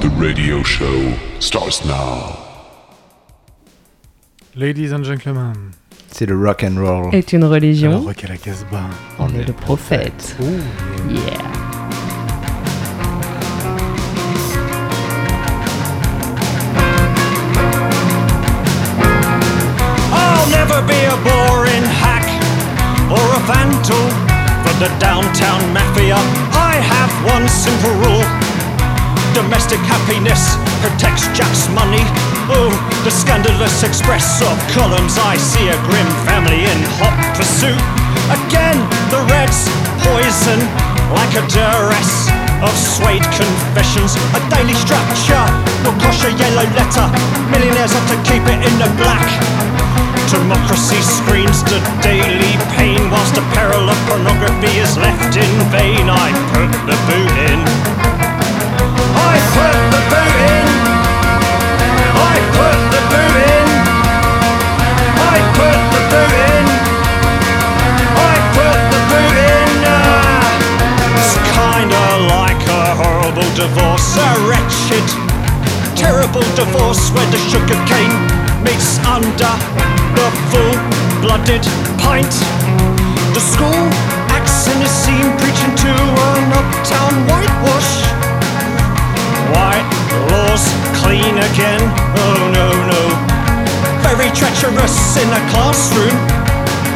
The radio show starts now. Ladies and gentlemen, C'est le rock and roll. Est une alors religion. Rock à la Casbah. On est le prophète. Ouh, Yeah. I'll never be a boring hack or a vandal for the downtown mafia. I have one simple rule. Domestic happiness protects Jack's money. Oh, the scandalous express of columns. I see a grim family in hot pursuit. Again, the Reds poison like a duress of suede confessions. A daily structure will cost a yellow letter. Millionaires have to keep it in the black. Democracy screams to daily pain whilst the peril of pornography is left in vain. I put the boot in. Divorce, a wretched terrible divorce where the sugar cane meets under the full-blooded pint. The school acts in a scene preaching to an uptown whitewash. White laws clean again. Oh no no. Very treacherous in a classroom.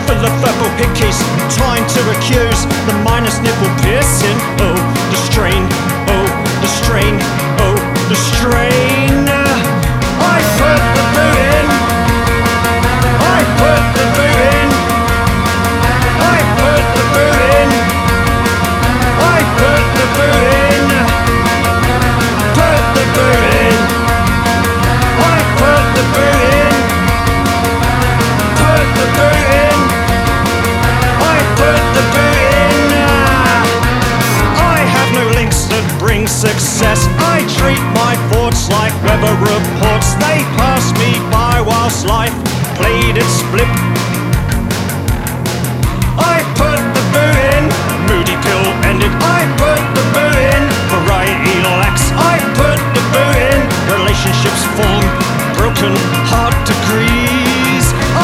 Full of verbal hickeys trying to accuse the minus nipple piercing. Oh, the strain. Oh, the strain. Oh, the strain. I put the boot in. I put the the in. I have no links that bring success. I treat my thoughts like weather reports. They pass me by whilst life played its flip. I put the boot in. Moody pill ended. I put the boot in. Variety lacks. I put the boot in. Relationships form broken heart degrees.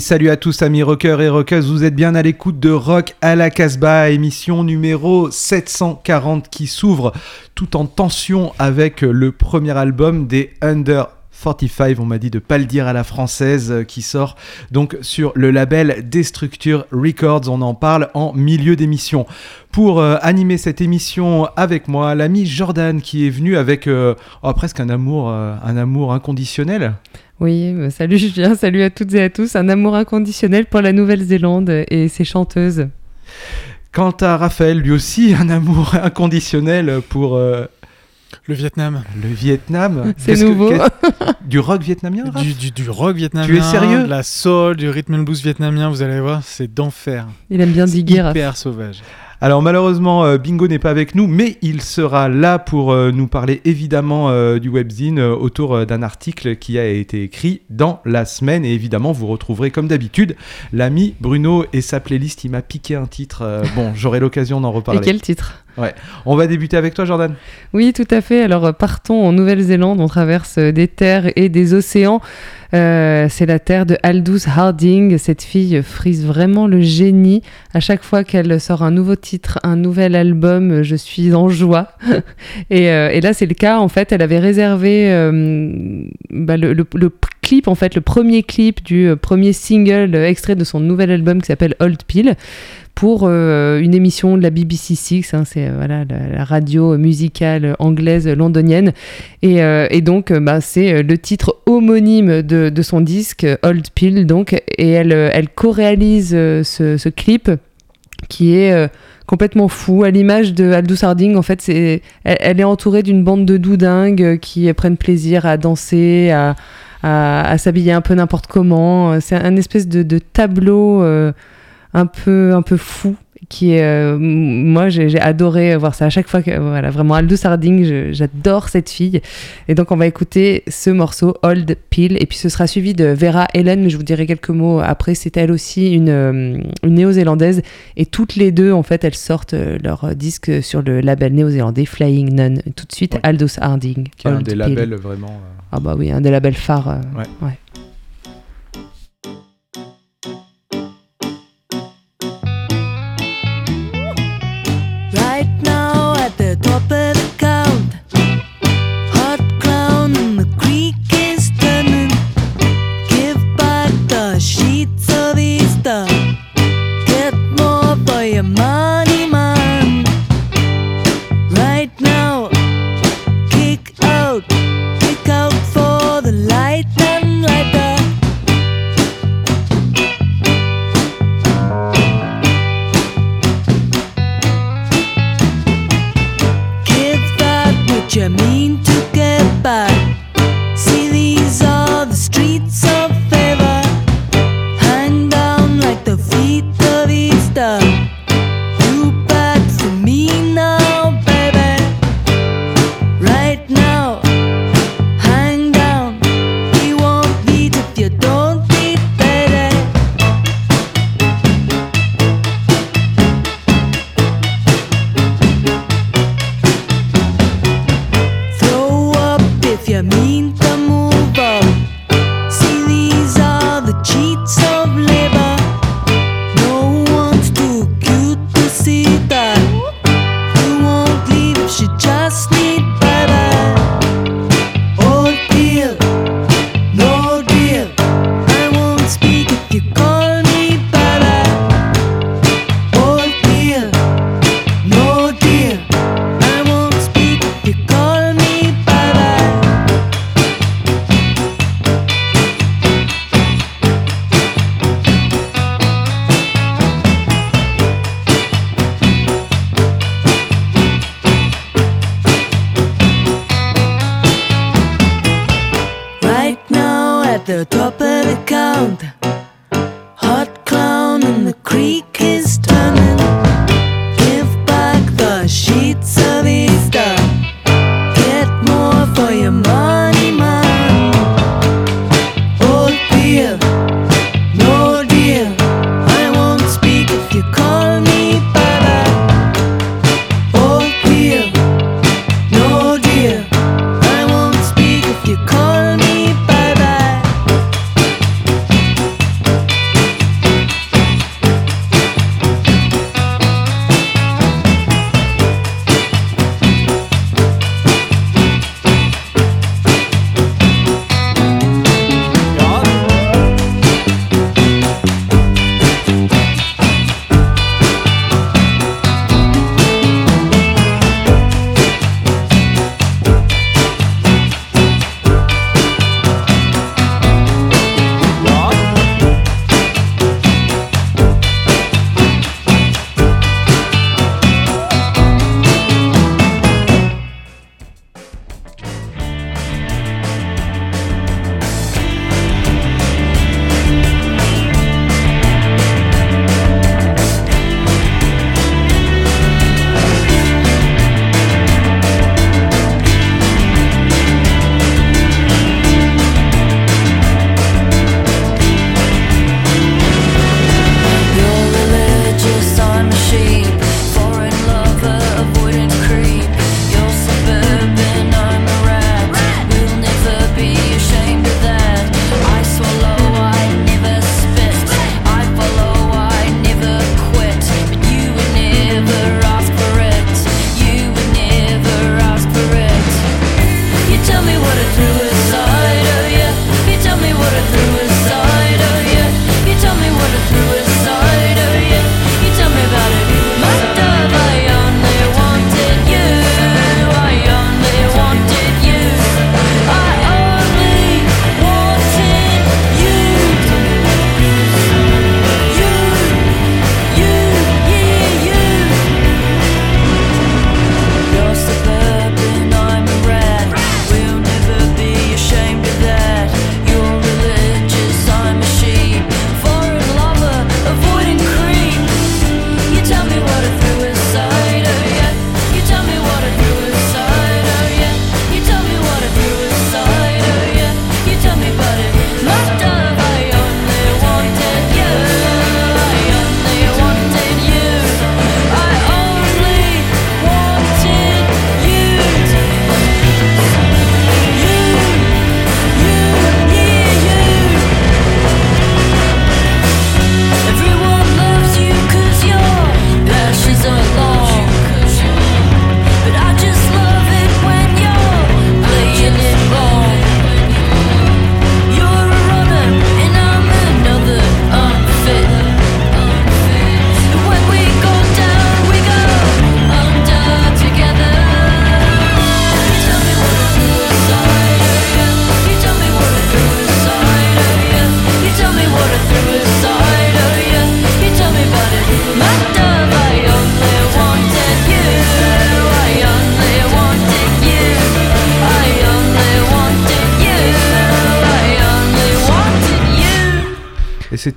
salut à tous amis rockers et rockeuses, vous êtes bien à l'écoute de Rock à la Casbah, émission numéro 740 qui s'ouvre tout en tension avec le premier album des Under 45, on m'a dit de pas le dire à la française, euh, qui sort donc sur le label Destructure Records. On en parle en milieu d'émission. Pour euh, animer cette émission avec moi, l'ami Jordan qui est venu avec euh, oh, presque un amour, un amour inconditionnel. Oui, euh, salut Julien, salut à toutes et à tous. Un amour inconditionnel pour la Nouvelle-Zélande et ses chanteuses. Quant à Raphaël, lui aussi, un amour inconditionnel pour euh, Le Vietnam. le Vietnam. C'est nouveau. du rock vietnamien, Raph? Du, du, du rock vietnamien. Tu es sérieux? De la soul, du rhythm and blues vietnamien, vous allez voir, c'est d'enfer. Il aime bien diguer. Hyper sauvage. Alors malheureusement, euh, Bingo n'est pas avec nous, mais il sera là pour euh, nous parler évidemment euh, du webzine autour d'un article qui a été écrit dans la semaine. Et évidemment, vous retrouverez comme d'habitude l'ami Bruno et sa playlist. Il m'a piqué un titre. bon, j'aurai l'occasion d'en Et reparler. quel titre? On va débuter avec toi, Jordan. Oui, tout à fait. Alors, partons en Nouvelle-Zélande. On traverse des terres et des océans. Euh, c'est la terre de Aldous Harding. Cette fille frise vraiment le génie. À chaque fois qu'elle sort un nouveau titre, un nouvel album, je suis en joie. et, euh, et là, c'est le cas. En fait, elle avait réservé euh, bah, le, le- clip, en fait, le premier clip du premier single extrait de son nouvel album qui s'appelle Old Pill pour euh, une émission de la BBC Six, hein, c'est euh, voilà, la, radio musicale anglaise londonienne. Et, euh, donc, bah, c'est le titre homonyme de, son disque, Old Pill. Donc, et elle, co-réalise ce, clip qui est complètement fou. À l'image de Aldous Harding, en fait, elle, est entourée d'une bande de doudingues qui prennent plaisir à danser, à, s'habiller un peu n'importe comment. C'est un espèce de, tableau un peu un peu fou qui est euh, moi j'ai adoré voir ça à chaque fois que voilà vraiment Aldous Harding j'adore cette fille et donc on va écouter ce morceau Old Pill et puis ce sera suivi de Vera Ellen mais je vous dirai quelques mots après c'est elle aussi une, euh, une néo-zélandaise et toutes les deux en fait elles sortent euh, leur disque sur le label néo-zélandais Flying Nun tout de suite. Aldous Harding Qui est un des labels vraiment. euh, ah bah oui un des labels phares euh, Ouais. ouais.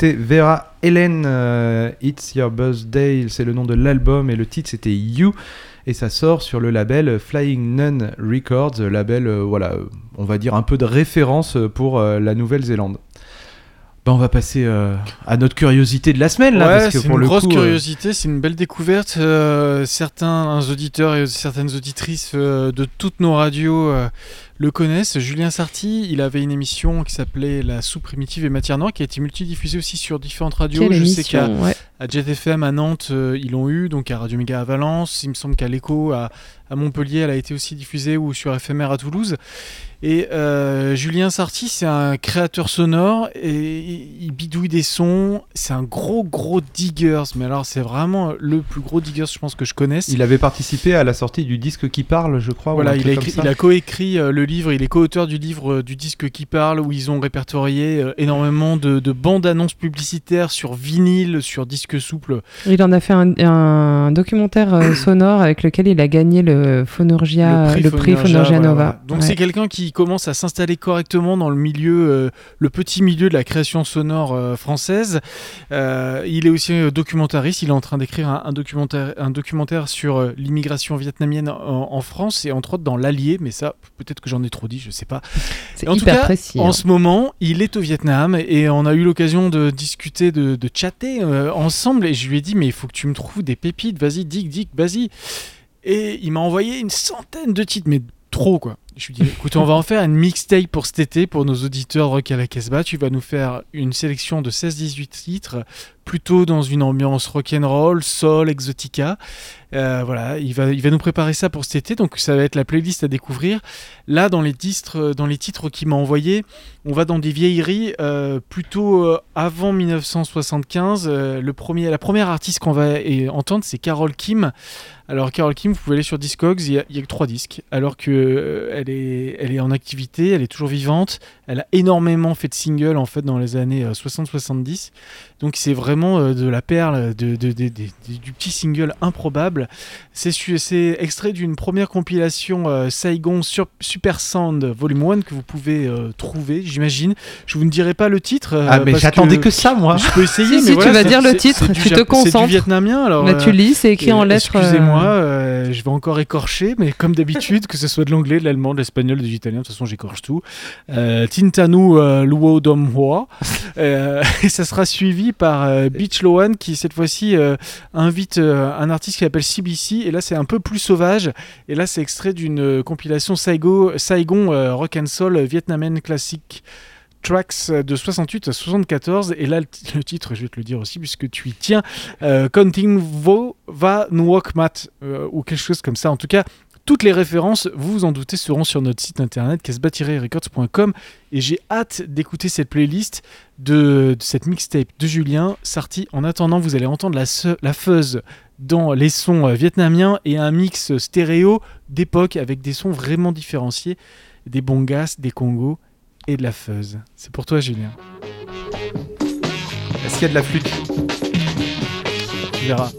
C'était Vera Helen, euh, It's Your Birthday, c'est le nom de l'album, et le titre c'était You, et ça sort sur le label Flying Nun Records, label, euh, voilà, on va dire un peu de référence pour euh, la Nouvelle-Zélande. Ben, on va passer euh, à notre curiosité de la semaine, là, ouais, parce que c'est pour une le grosse coup, euh, curiosité, c'est une belle découverte. Euh, certains auditeurs et certaines auditrices de toutes nos radios le connaissent. Julien Sarti, il avait une émission qui s'appelait La soupe primitive et matière noire, qui a été multidiffusée aussi sur différentes radios. Quelle Je sais qu'à émission, ouais. à Jet FM à Nantes, euh, ils l'ont eu, donc à Radio Méga à Valence. Il me semble qu'à l'Echo à, à Montpellier, elle a été aussi diffusée, ou sur FMR à Toulouse. Et euh, Julien Sarti, c'est un créateur sonore et il bidouille des sons. C'est un gros, gros diggers. Mais alors, c'est vraiment le plus gros diggers, je pense, que je connaisse. il avait participé à la sortie du disque qui parle, je crois. Voilà, il a, écrit- ça. il a coécrit euh, le livre, il est co-auteur du livre euh, du disque qui parle, où ils ont répertorié euh, énormément de, de bandes annonces publicitaires sur vinyle, sur disque souple. Il en a fait un, un documentaire euh, sonore avec lequel il a gagné le Phonorgia, le prix, voilà, Nova. voilà. Donc Ouais. c'est quelqu'un qui commence à s'installer correctement dans le milieu, euh, le petit milieu de la création sonore euh, française. Euh, il est aussi documentariste. Il est en train d'écrire un, un documentaire, un documentaire sur l'immigration vietnamienne en, en France et entre autres dans l'Allier. Mais ça, peut-être que j'en ai trop dit, je sais pas. C'est en tout hyper cas, précis. En hein. ce moment, il est au Vietnam et on a eu l'occasion de discuter, de, de chatter euh, ensemble. Et je lui ai dit, mais il faut que tu me trouves des pépites, vas-y, dick, dick, vas-y. Et il m'a envoyé une centaine de titres, mais trop quoi. Je lui ai dit, écoute, on va en faire une mixtape pour cet été, pour nos auditeurs Rock à la Casbah. Tu vas nous faire une sélection de 16-18 titres, plutôt dans une ambiance rock'n'roll, soul, exotica. Euh, voilà, il va, il va nous préparer ça pour cet été, donc ça va être la playlist à découvrir. Là, dans les titres, dans les titres qu'il m'a envoyés, on va dans des vieilleries euh, plutôt euh, avant 1975. Euh, le premier, la première artiste qu'on va entendre, c'est Carol Kim. Alors Carol Kim, vous pouvez aller sur Discogs, il y a, que trois disques, alors que euh, elle est, elle est en activité, elle est toujours vivante. Elle a énormément fait de singles en fait dans les années euh, 60-70. Donc c'est vraiment euh, de la perle, de, de- de- de- de- du petit single improbable. C'est extrait d'une première compilation euh, Saigon sur Super Sound Volume 1 que vous pouvez euh, trouver, j'imagine. Je vous ne dirai pas le titre. euh, Ah, mais parce j'attendais que... ça, moi. Je peux essayer, Si, mais si, tu vas dire le titre, tu te Jap- C'est concentres. du vietnamien, alors. Là, euh, tu lis, c'est écrit en et lettres. Excusez-moi, euh, euh, je vais encore écorcher, mais comme d'habitude, que ce soit de l'anglais, de l'allemand, de l'espagnol, de l'italien, de toute façon j'écorche tout. Euh, Tintanu euh, Luo Domhua. Euh, et ça sera suivi par euh, Beach Lohan qui cette fois-ci euh, invite euh, un artiste qui s'appelle CBC. Et là c'est un peu plus sauvage. Et là c'est extrait d'une compilation Saigo, Saigon Rock and Soul Vietnamien classique. Tracks de 68 à 74 et là le, titre je vais te le dire aussi puisque tu y tiens Counting Vo Va Nuok Mat ou quelque chose comme ça. En tout cas, toutes les références, vous vous en doutez, seront sur notre site internet casbah-records.com et j'ai hâte d'écouter cette playlist de, de cette mixtape de Julien Sarti. En attendant, vous allez entendre la, la fuzz dans les sons euh, vietnamiens et un mix stéréo d'époque avec des sons vraiment différenciés, des bongas, des congos et de la fuzz. C'est pour toi Julien, Est-ce qu'il y a de la flûte? Tu verras.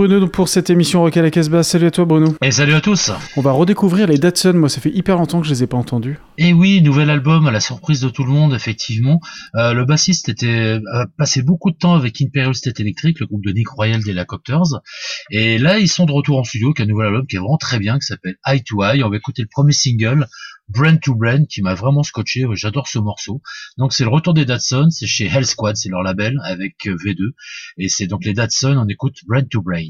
Bruno pour cette émission Rock à la Casbah. Salut à toi Bruno. Et salut à tous. On va redécouvrir les Datsun. Moi, ça fait hyper longtemps que je les ai pas entendus. Et oui, nouvel album à la surprise de tout le monde, effectivement. Euh, le bassiste était euh, a passé beaucoup de temps avec Imperial State Electric, le groupe de Nick Royal des Lacopters. Et là, ils sont de retour en studio avec un nouvel album qui est vraiment très bien, qui s'appelle Eye to Eye. On va écouter le premier single, Brain to Brain qui m'a vraiment scotché. J'adore ce morceau. Donc c'est le retour des Datsun, c'est chez Hell Squad, c'est leur label avec euh, V2. Et c'est donc les Datsun, on écoute Brain to Brain.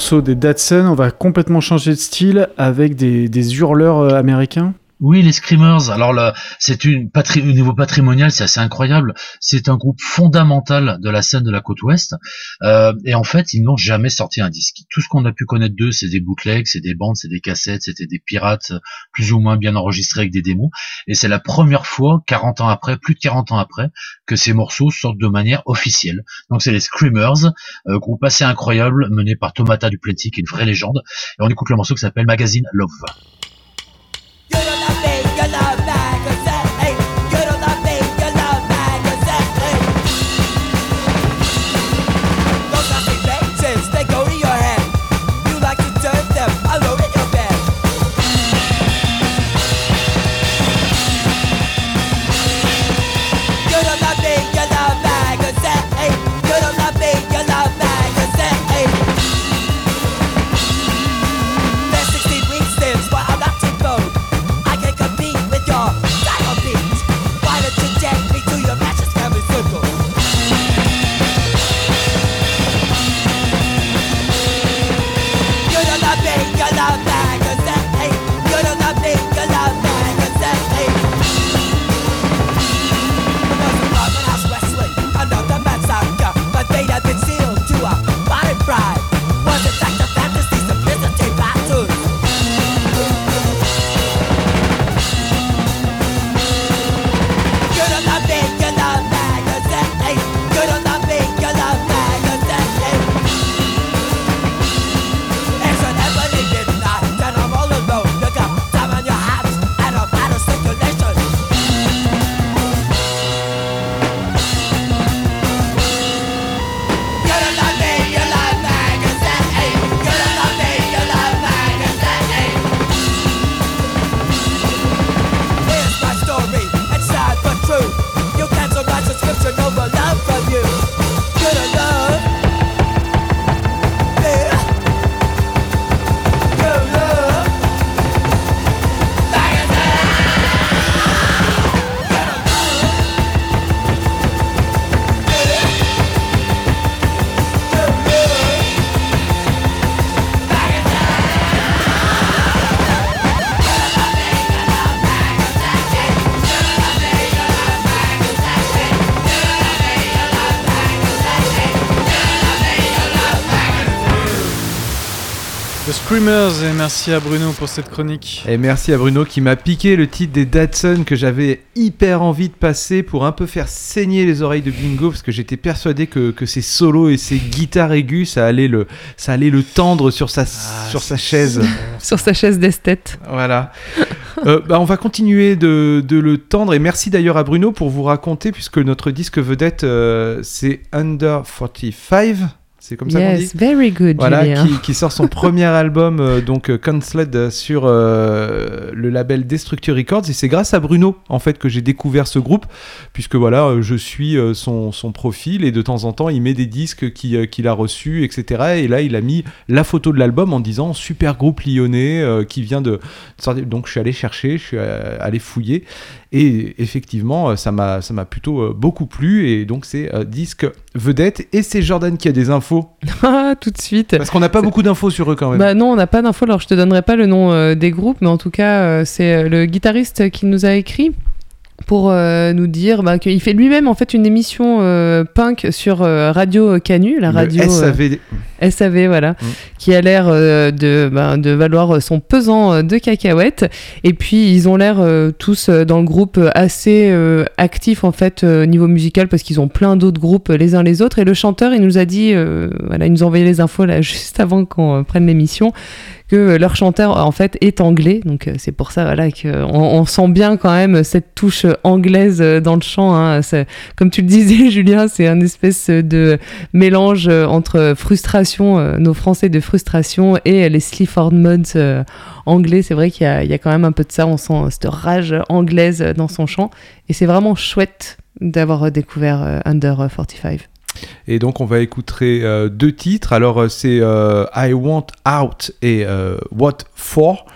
Des Datsun, on va complètement changer de style avec des, des hurleurs euh, américains. Oui, les Screamers. Alors là, c'est une au niveau patrimonial, c'est assez incroyable. C'est un groupe fondamental de la scène de la côte ouest. Euh, et en fait, ils n'ont jamais sorti un disque. Tout ce qu'on a pu connaître d'eux, c'est des bootlegs, c'est des bandes, c'est des cassettes, c'était des pirates plus ou moins bien enregistrés avec des démos. Et c'est la première fois, 40 ans après, plus de 40 ans après, que ces morceaux sortent de manière officielle. Donc c'est les Screamers, euh, groupe assez incroyable mené par Tomata Duplanty, qui est une vraie légende. Et on écoute le morceau qui s'appelle Magazine Love. Screamers et merci à Bruno pour cette chronique. Et merci à Bruno qui m'a piqué le titre des Datsun que j'avais hyper envie de passer pour un peu faire saigner les oreilles de Bingo parce que j'étais persuadé que, que ces solos et ces guitares aiguës ça allait le, ça allait le tendre sur sa, sur sa chaise. Sur sa chaise d'esthète. Voilà. Euh, bah, on va continuer de, de le tendre et merci d'ailleurs à Bruno pour vous raconter puisque notre disque vedette euh, c'est Under 45. C'est comme ça qu'on dit Yes, very good, voilà, qui, qui sort son premier album, euh, donc euh, Cancelled, sur euh, le label Destructure Records. Et c'est grâce à Bruno, en fait, que j'ai découvert ce groupe, puisque voilà, euh, je suis son, son profil et de temps en temps, il met des disques qui, qu'il a reçus, etc. Et là, il a mis la photo de l'album en disant super groupe lyonnais euh, qui vient de sortir. Donc, je suis allé chercher, je suis allé fouiller. Et effectivement, ça m'a, ça m'a plutôt beaucoup plu. Et donc, c'est disque vedette. Et c'est Jordan qui a des infos. Ah, tout de suite. Parce qu'on n'a pas beaucoup d'infos sur eux quand même. Bah non, on n'a pas d'infos. Alors je te donnerai pas le nom euh, des groupes, mais en tout cas, euh, c'est euh, le guitariste qui nous a écrit pour euh, nous dire bah, qu'il fait lui-même en fait une émission euh, punk sur euh, Radio Canu, la radio SAV. SAV, voilà, Mm. qui a l'air de, ben, de valoir son pesant de cacahuètes. Et puis, ils ont l'air tous dans le groupe assez actifs, en fait, au niveau musical, parce qu'ils ont plein d'autres groupes les uns les autres. Et le chanteur, il nous a dit, voilà, il nous a envoyé les infos là, juste avant qu'on prenne l'émission, que euh, leur chanteur, en fait, est anglais. Donc, euh, c'est pour ça, voilà, qu'on on sent bien quand même cette touche euh, anglaise euh, dans le chant. hein. Comme tu le disais, Julien, c'est un espèce de mélange euh, entre frustration, euh, nos Français de frustration et les Sleaford Mods euh, anglais. C'est vrai qu'il y, a- quand même un peu de ça. On sent euh, cette rage anglaise euh, dans son chant. Et c'est vraiment chouette d'avoir euh, découvert euh, Under 45. Et donc on va écouter euh, deux titres. Alors euh, c'est euh, I Want Out et What For.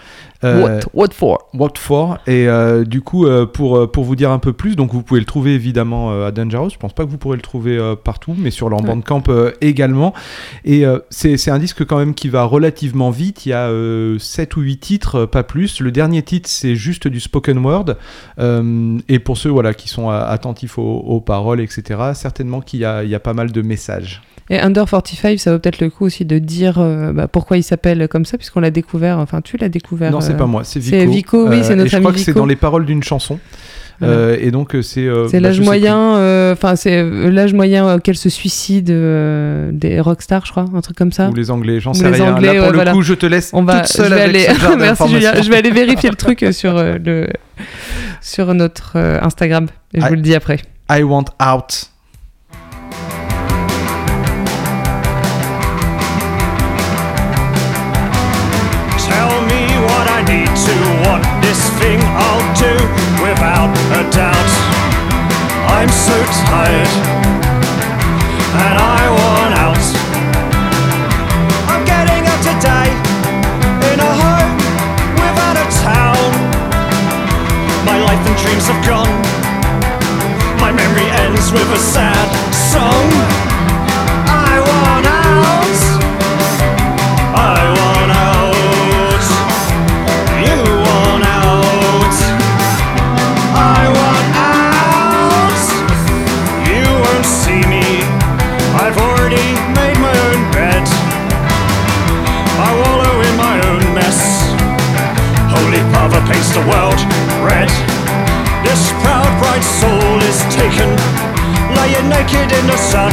Euh, What, what for? What For? Et euh, du coup, euh, pour, pour vous dire un peu plus, donc vous pouvez le trouver évidemment à Dangerous. Je pense pas que vous pourrez le trouver partout, mais sur leur Ouais. bandcamp également. Et c'est un disque quand même qui va relativement vite. Il y a 7 ou 8 titres, pas plus. Le dernier titre, c'est juste du spoken word. Et pour ceux voilà, qui sont attentifs aux, aux paroles, etc., certainement qu'il y a, il y a pas mal de messages. Et Under 45, ça vaut peut-être le coup aussi de dire euh, bah, pourquoi il s'appelle comme ça, puisqu'on l'a découvert. Enfin, tu l'as découvert. Non, c'est euh, pas moi, c'est Vico. c'est Vico, oui, c'est et notre je ami crois que c'est dans les paroles d'une chanson. Voilà. Euh, et donc euh, c'est. euh, C'est bah, l'âge je moyen, euh, enfin c'est euh, l'âge moyen auquel se suicident euh, des rockstars, je crois, un truc comme ça. Ou les Anglais, j'en sais les rien. Anglais, Là pour le voilà. coup, je te laisse On va, toute seule je vais avec aller, ce merci Julien, je vais aller vérifier le truc sur euh, le sur notre euh, Instagram et je vous le dis après. I want out. To what this thing I'll do without a doubt. I'm so tired and I want out. I'm getting up today in a home without a town. My life and dreams have gone. My memory ends with a sad song. Laying naked in the sun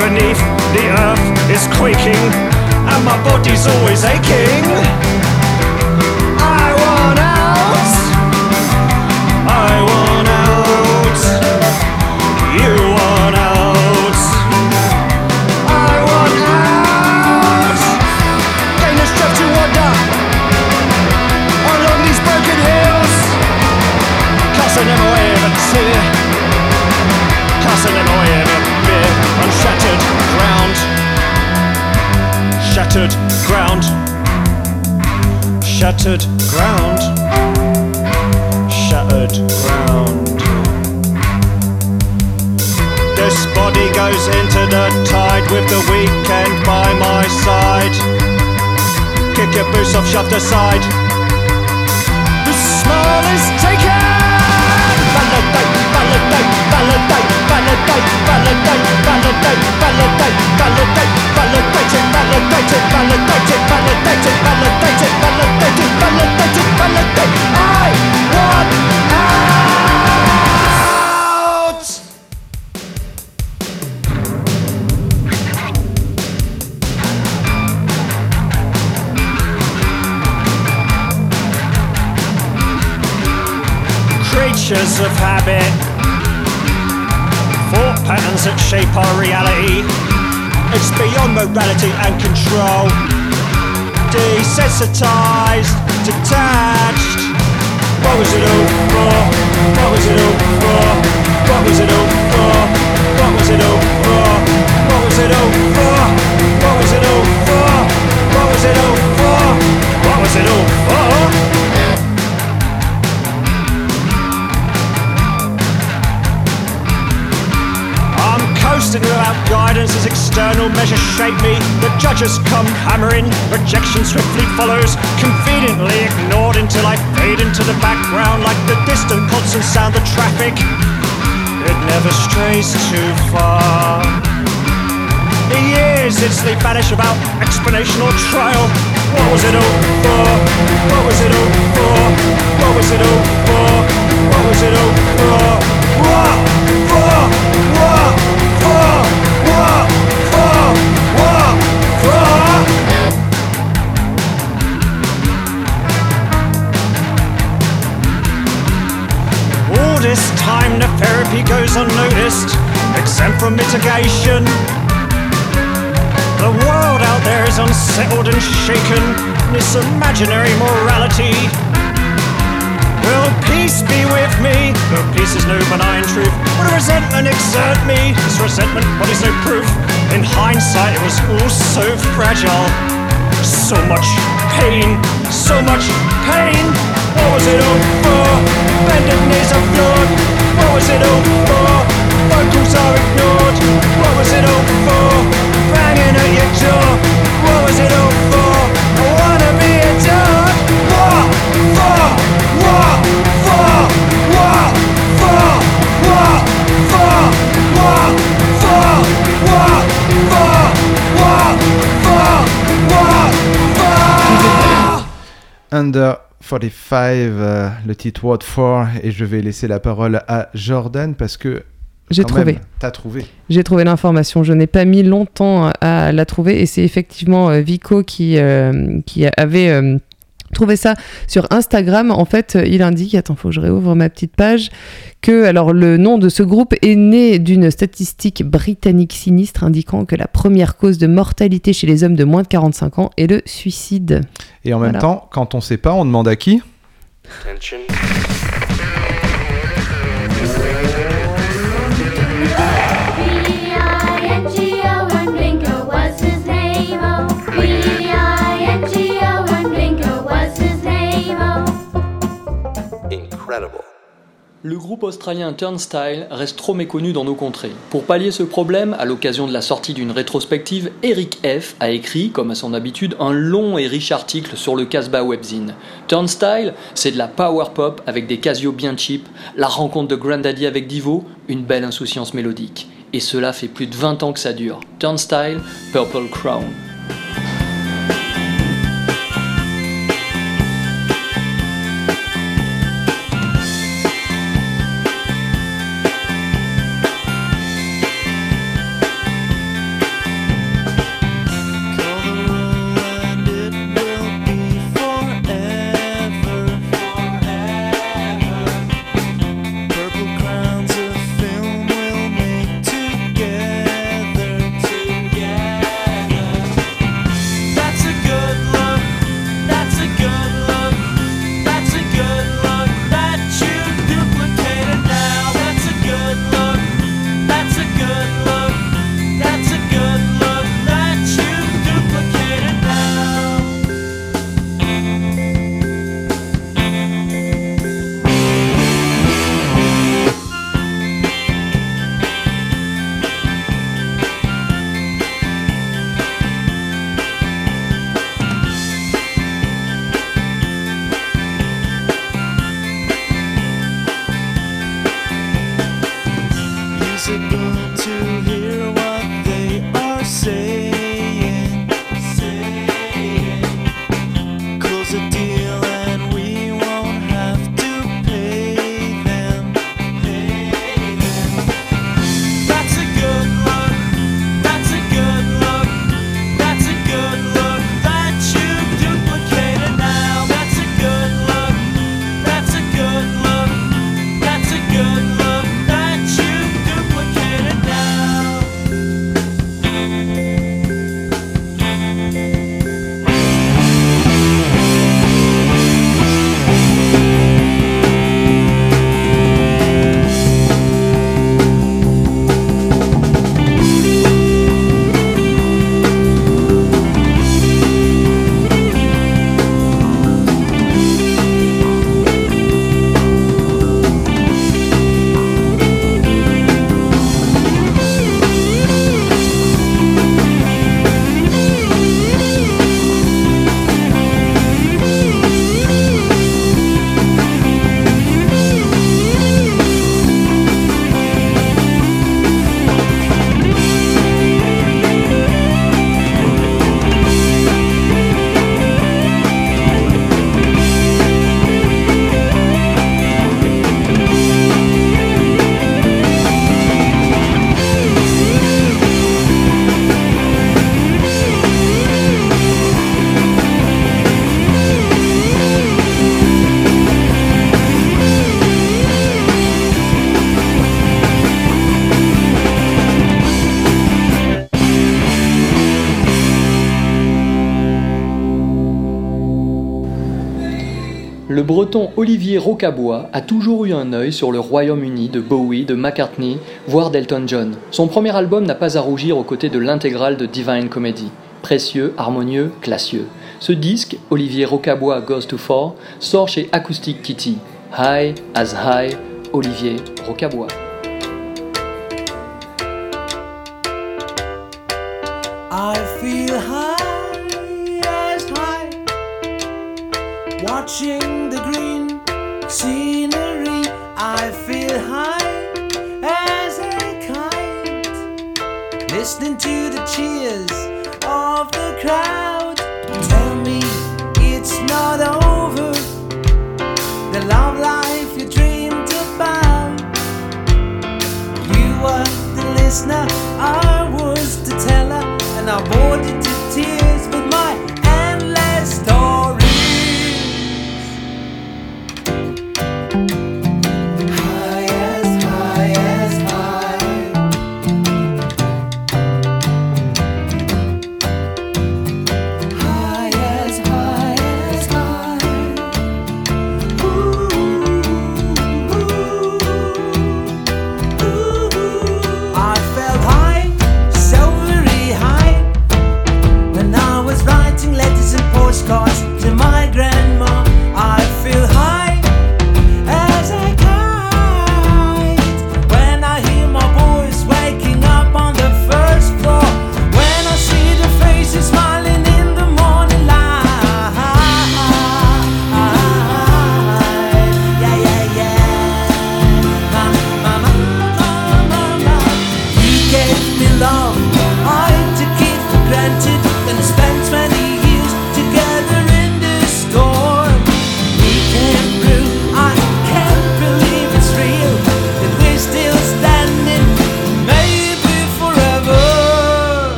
beneath the earth is quaking and my body's always aching. I want out. I want out. You want out. I want out. These broken hills. Casting them away Shattered ground. Shattered ground. Shattered ground. This body goes into the tide with the weekend by my side. Kick your boots off, shoved aside. The smile is taken. Validate, validate, validate, validate, validate, validate, validate, validate, I out! Creatures of habit, thought patterns that shape our reality. It's beyond morality and control. Desensitized, detached. What was it all for? What was it all for? What was it all for? What was it all for? What was it all for? What was it all for? What was it all for? What was it all for? I'm without guidance as external measures shape me. The judges come hammering, rejection swiftly follows, conveniently ignored until I fade into the background like the distant constant sound of traffic. It never strays too far. The years did sleep vanish without explanation or trial. What was it all for? What was it all for? What was it all for? What was it all? For? What? For? Time the therapy goes unnoticed, exempt from mitigation. The world out there is unsettled and shaken. This imaginary morality. Will peace be with me? Though peace is no benign truth. Would resentment exert me? This resentment, is no proof? In hindsight, it was all so fragile. So much pain, so much pain. What was it all for? Bended knees are flawed. What was it all for? Vocals are ignored. What was it all for? Banging at your door. What was it all for? I wanna be adored. What for? What for? What for? What for? What for? What for? What for? What for? Under 45, euh, le titre What For, et je vais laisser la parole à Jordan parce que. J'ai trouvé. T'as trouvé. J'ai trouvé l'information. Je n'ai pas mis longtemps à la trouver et c'est effectivement euh, Vico qui, euh, qui avait trouvé ça sur Instagram. En fait, euh, il indique, attends, faut que je réouvre ma petite page, que alors le nom de ce groupe est né d'une statistique britannique sinistre indiquant que la première cause de mortalité chez les hommes de moins de 45 ans est le suicide. Et en même Voilà. temps, quand on sait pas, on demande à qui? Le groupe australien Turnstile reste trop méconnu dans nos contrées. Pour pallier ce problème, à l'occasion de la sortie d'une rétrospective, Eric F. a écrit, comme à son habitude, un long et riche article sur le Casbah Webzine. Turnstile, c'est de la power pop avec des Casio bien cheap, la rencontre de Grandaddy avec Divo, une belle insouciance mélodique. Et cela fait plus de 20 ans que ça dure. Turnstile, Purple Crown. Olivier Rocabois a toujours eu un œil sur le Royaume-Uni de Bowie, de McCartney, voire d'Elton John. Son premier album n'a pas à rougir aux côtés de l'intégrale de Divine Comedy. Précieux, harmonieux, classieux. Ce disque, Olivier Rocabois Goes to Far, sort chez Acoustic Kitty. High as high, Olivier Rocabois. Scenery. I feel high as a kite, listening to the cheers of the crowd.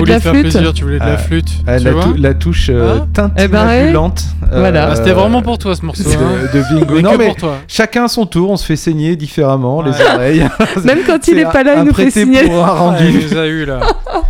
Voulais de la flûte plaisir, tu voulais de la Ah, flûte. Ah, tu la, vois tou- la touche euh, Hein Eh ben, ouais. tintinabulante Voilà. Ah, C'était vraiment pour toi ce morceau. de, hein. de bingo. Non mais pour toi. chacun son tour, on se fait saigner différemment les Ouais. oreilles. Même quand il C'est est pas là, il nous fait signer. pour un Ouais, rendu. il nous a eu là.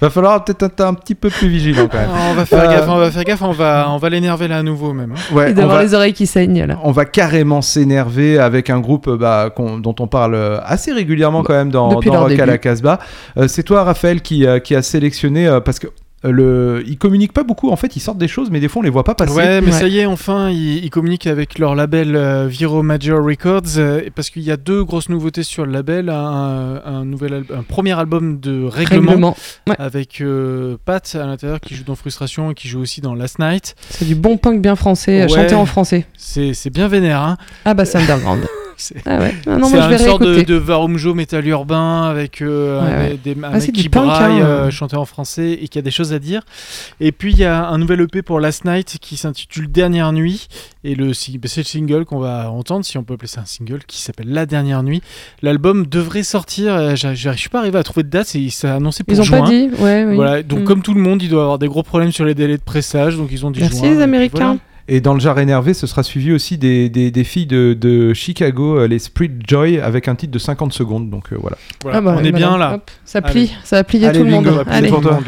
Va falloir peut-être être un petit peu plus vigilant quand même. On va faire Euh, gaffe, on va faire gaffe, on va, on va l'énerver là à nouveau même. Ouais, Il doit on avoir va, les oreilles qui saignent là. on va carrément s'énerver avec un groupe euh, bah, qu'on- dont on parle euh, assez régulièrement quand même dans, Rock à la Casbah. Euh, c'est toi, Raphaël, qui, euh, qui a sélectionné euh, parce que le, ils communiquent pas beaucoup. En fait, ils sortent des choses, mais des fois on les voit pas passer. Ouais, mais Ouais. ça y est, enfin, ils, ils communiquent avec leur label euh, Viro Major Records euh, parce qu'il y a deux grosses nouveautés sur le label. Un, un nouvel al- un premier album de règlement, Règlement. Ouais. avec euh, Pat à l'intérieur qui joue dans Frustration et qui joue aussi dans Last Night. C'est du bon punk bien français, euh, Ouais. chanté en français. C'est c'est bien vénère. Hein Ah bah c'est underground. C'est- Ah ouais. Ah une sorte de, de Varumjo métal urbain avec euh, Ouais, un- des, un Ah, mec qui punk, braille, hein. euh, chanté en français et qui a des choses à dire. Et puis il y a un nouvel EP pour Last Night qui s'intitule Dernière Nuit et le bah, c'est le single qu'on va entendre si on peut appeler ça un single qui s'appelle La Dernière Nuit. L'album devrait sortir. euh, Je suis pas arrivé à trouver de date. C'est annoncé pour Ils ont juin. pas dit Ouais, oui. Voilà, donc Mm. comme tout le monde, il doit avoir des gros problèmes sur les délais de pressage, donc ils ont dit Merci juin, les Américains. voilà. Et dans le genre énervé, ce sera suivi aussi des, des, des filles de, de Chicago, euh, les Sprit Joy, avec un titre de 50 secondes. Donc euh, voilà. Voilà, Ah bah, on est bien là. Hop, ça Allez. plie, ça va plier Allez, tout le monde. Allez. pour toi.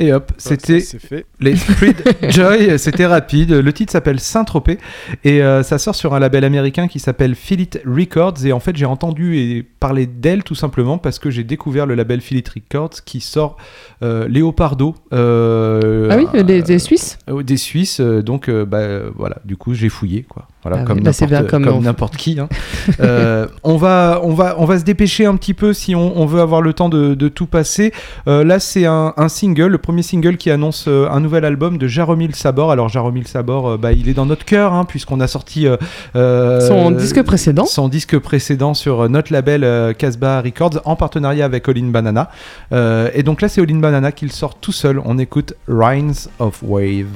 Et hop, c'était ça, c'est fait. les Sprit Joy, c'était rapide. Le titre s'appelle Saint-Tropez et euh, ça sort sur un label américain qui s'appelle Philly Records. Et en fait, j'ai entendu et parler d'elle tout simplement parce que j'ai découvert le label Philly Records qui sort euh, Léopardo. euh, Ah oui, euh, les Suisses? euh, des Suisses, donc euh, bah, voilà, du coup j'ai fouillé quoi. Voilà, Ah comme oui, bah, n'importe qui. hein. Euh, on va on va on va se dépêcher un petit peu si on, on veut avoir le temps de, de tout passer. Euh, là c'est un, un single, le premier single qui annonce euh, un nouvel album de Jaromil Sabor. Alors Jaromil Sabor, bah, il est dans notre cœur hein, puisqu'on a sorti Son disque précédent. son disque précédent sur notre label Casbah Records en partenariat avec All In Banana. Et donc là, c'est All In Banana qu'il sort tout seul. On écoute Rhines of Wave.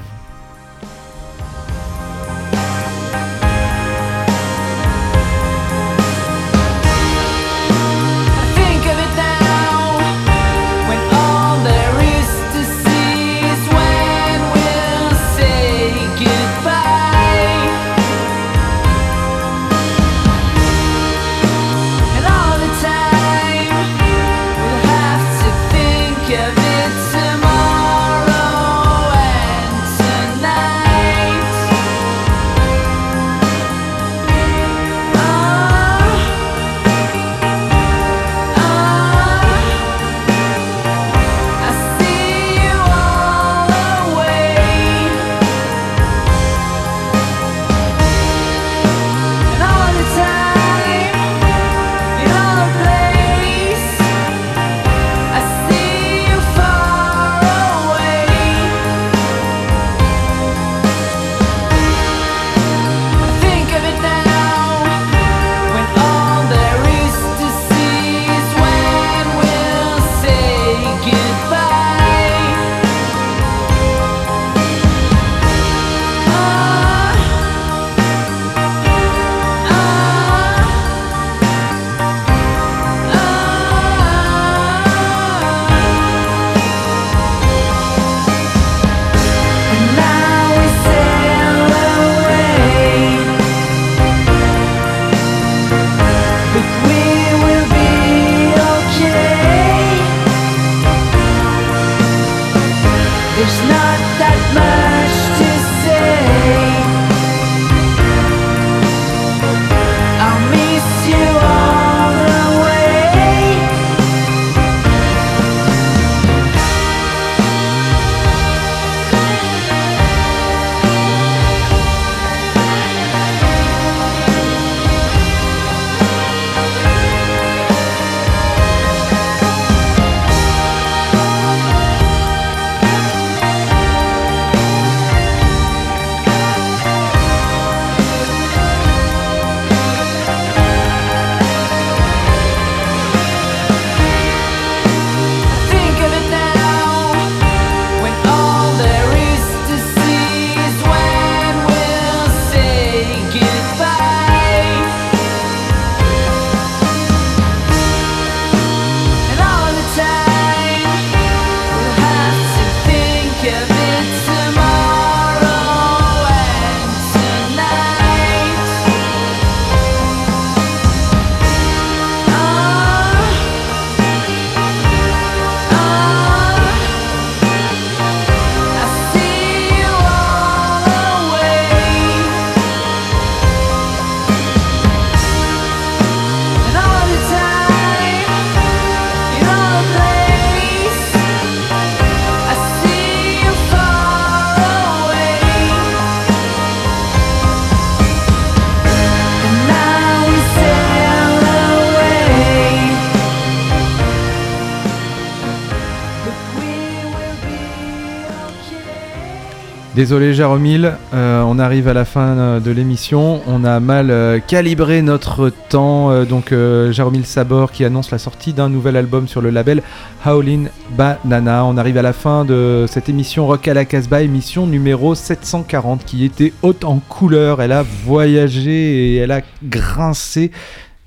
Désolé Jaromil, euh, on arrive à la fin euh, de l'émission. On a mal euh, calibré notre temps. euh, donc Jaromil Sabor qui annonce la sortie d'un nouvel album sur le label Howlin' Banana. On arrive à la fin de cette émission Rock à la Casbah, émission numéro 740 qui était haute en couleur. Elle a voyagé et elle a grincé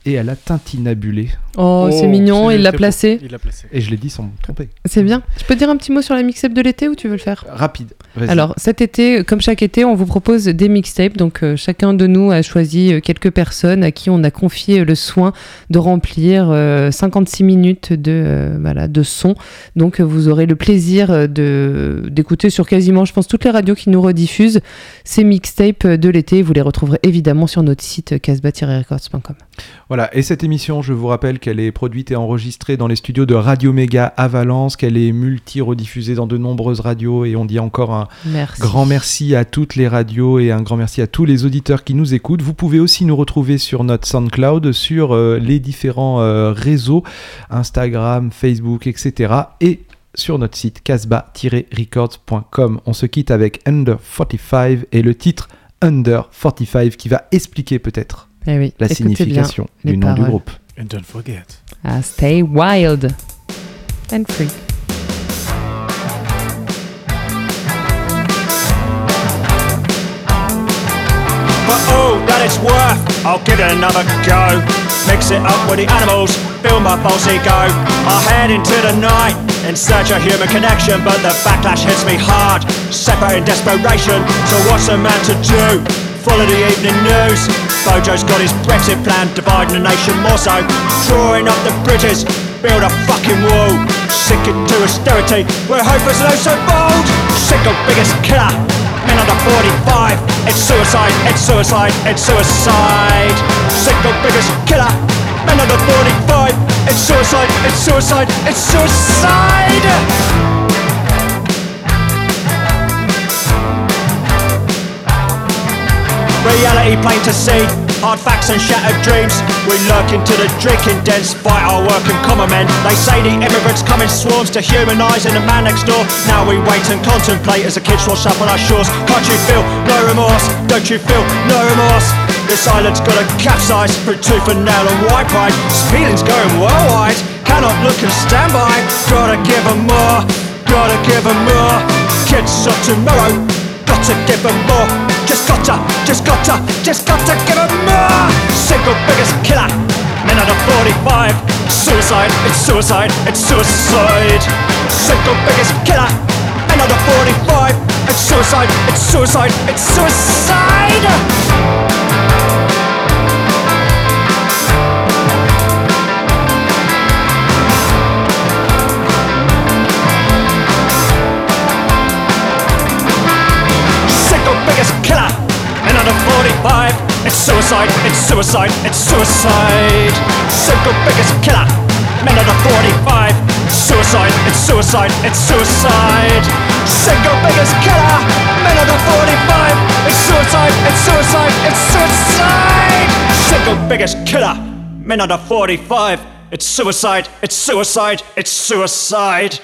et elle a tintinabulé. Oh, c'est mignon, il l'a placé. Il l'a placé. Et je l'ai dit sans me tromper. C'est bien. Je peux dire un petit mot sur la mixtape de l'été ou tu veux le faire? Rapide. Alors cet été, comme chaque été, on vous propose des mixtapes. Donc euh, chacun de nous a choisi euh, quelques personnes à qui on a confié le soin de remplir euh, 56 minutes de euh, voilà de son. Donc euh, vous aurez le plaisir euh, d'écouter sur quasiment, je pense, toutes les radios qui nous rediffusent ces mixtapes euh, de l'été. Vous les retrouverez évidemment sur notre site euh, casbah-records.com. Voilà, et cette émission, je vous rappelle qu'elle est produite et enregistrée dans les studios de Radio Méga à Valence, qu'elle est multi-rediffusée dans de nombreuses radios, et on dit encore un Merci. grand merci à toutes les radios et un grand merci à tous les auditeurs qui nous écoutent. Vous pouvez aussi nous retrouver sur notre SoundCloud, sur euh, les différents euh, réseaux, Instagram, Facebook, etc. Et sur notre site casbah-records.com. On se quitte avec Under 45 et le titre Under 45 qui va expliquer peut-être Eh oui, la écoutez signification du nom du groupe. And don't forget. Ah, stay wild and free. But all that it's worth, I'll give it another go. Mix it up with the animals, build my false ego. I head into the night in search of human connection, but the backlash hits me hard. Separate in desperation, so what's a man to do? Follow the evening news. Bojo's got his Brexit plan, dividing the nation more so. Drawing up the bridges, build a fucking wall. Sink it to austerity, where hope is no so bold. Single biggest killer, men under 45. It's suicide, it's suicide, it's suicide. Single biggest killer, men under 45. It's suicide, it's suicide, it's suicide. Reality plain to see, hard facts and shattered dreams. We lurk into the drinking dens, fight our working common men. They say the immigrants come in swarms to humanising the man next door. Now we wait and contemplate as the kids wash up on our shores. Can't you feel no remorse? Don't you feel no remorse? This island's got a capsize through tooth and nail and white pride. This feeling's going worldwide. Cannot look and stand by. Gotta give give 'em more. Gotta give give 'em more. Kids of tomorrow. Gotta give give 'em more. Just gotta, just gotta, just gotta give 'em more. Single biggest killer. Men under 45. Suicide, it's suicide, it's suicide. Single biggest killer. Men under 45. It's suicide, it's suicide, it's suicide. It's suicide, it's suicide, it's suicide. Single biggest killer, men under 45. Suicide, it's suicide, it's suicide. Single biggest killer, men under 45. It's suicide, it's suicide, it's suicide. Single biggest killer, men under 45. It's suicide, it's suicide, it's suicide.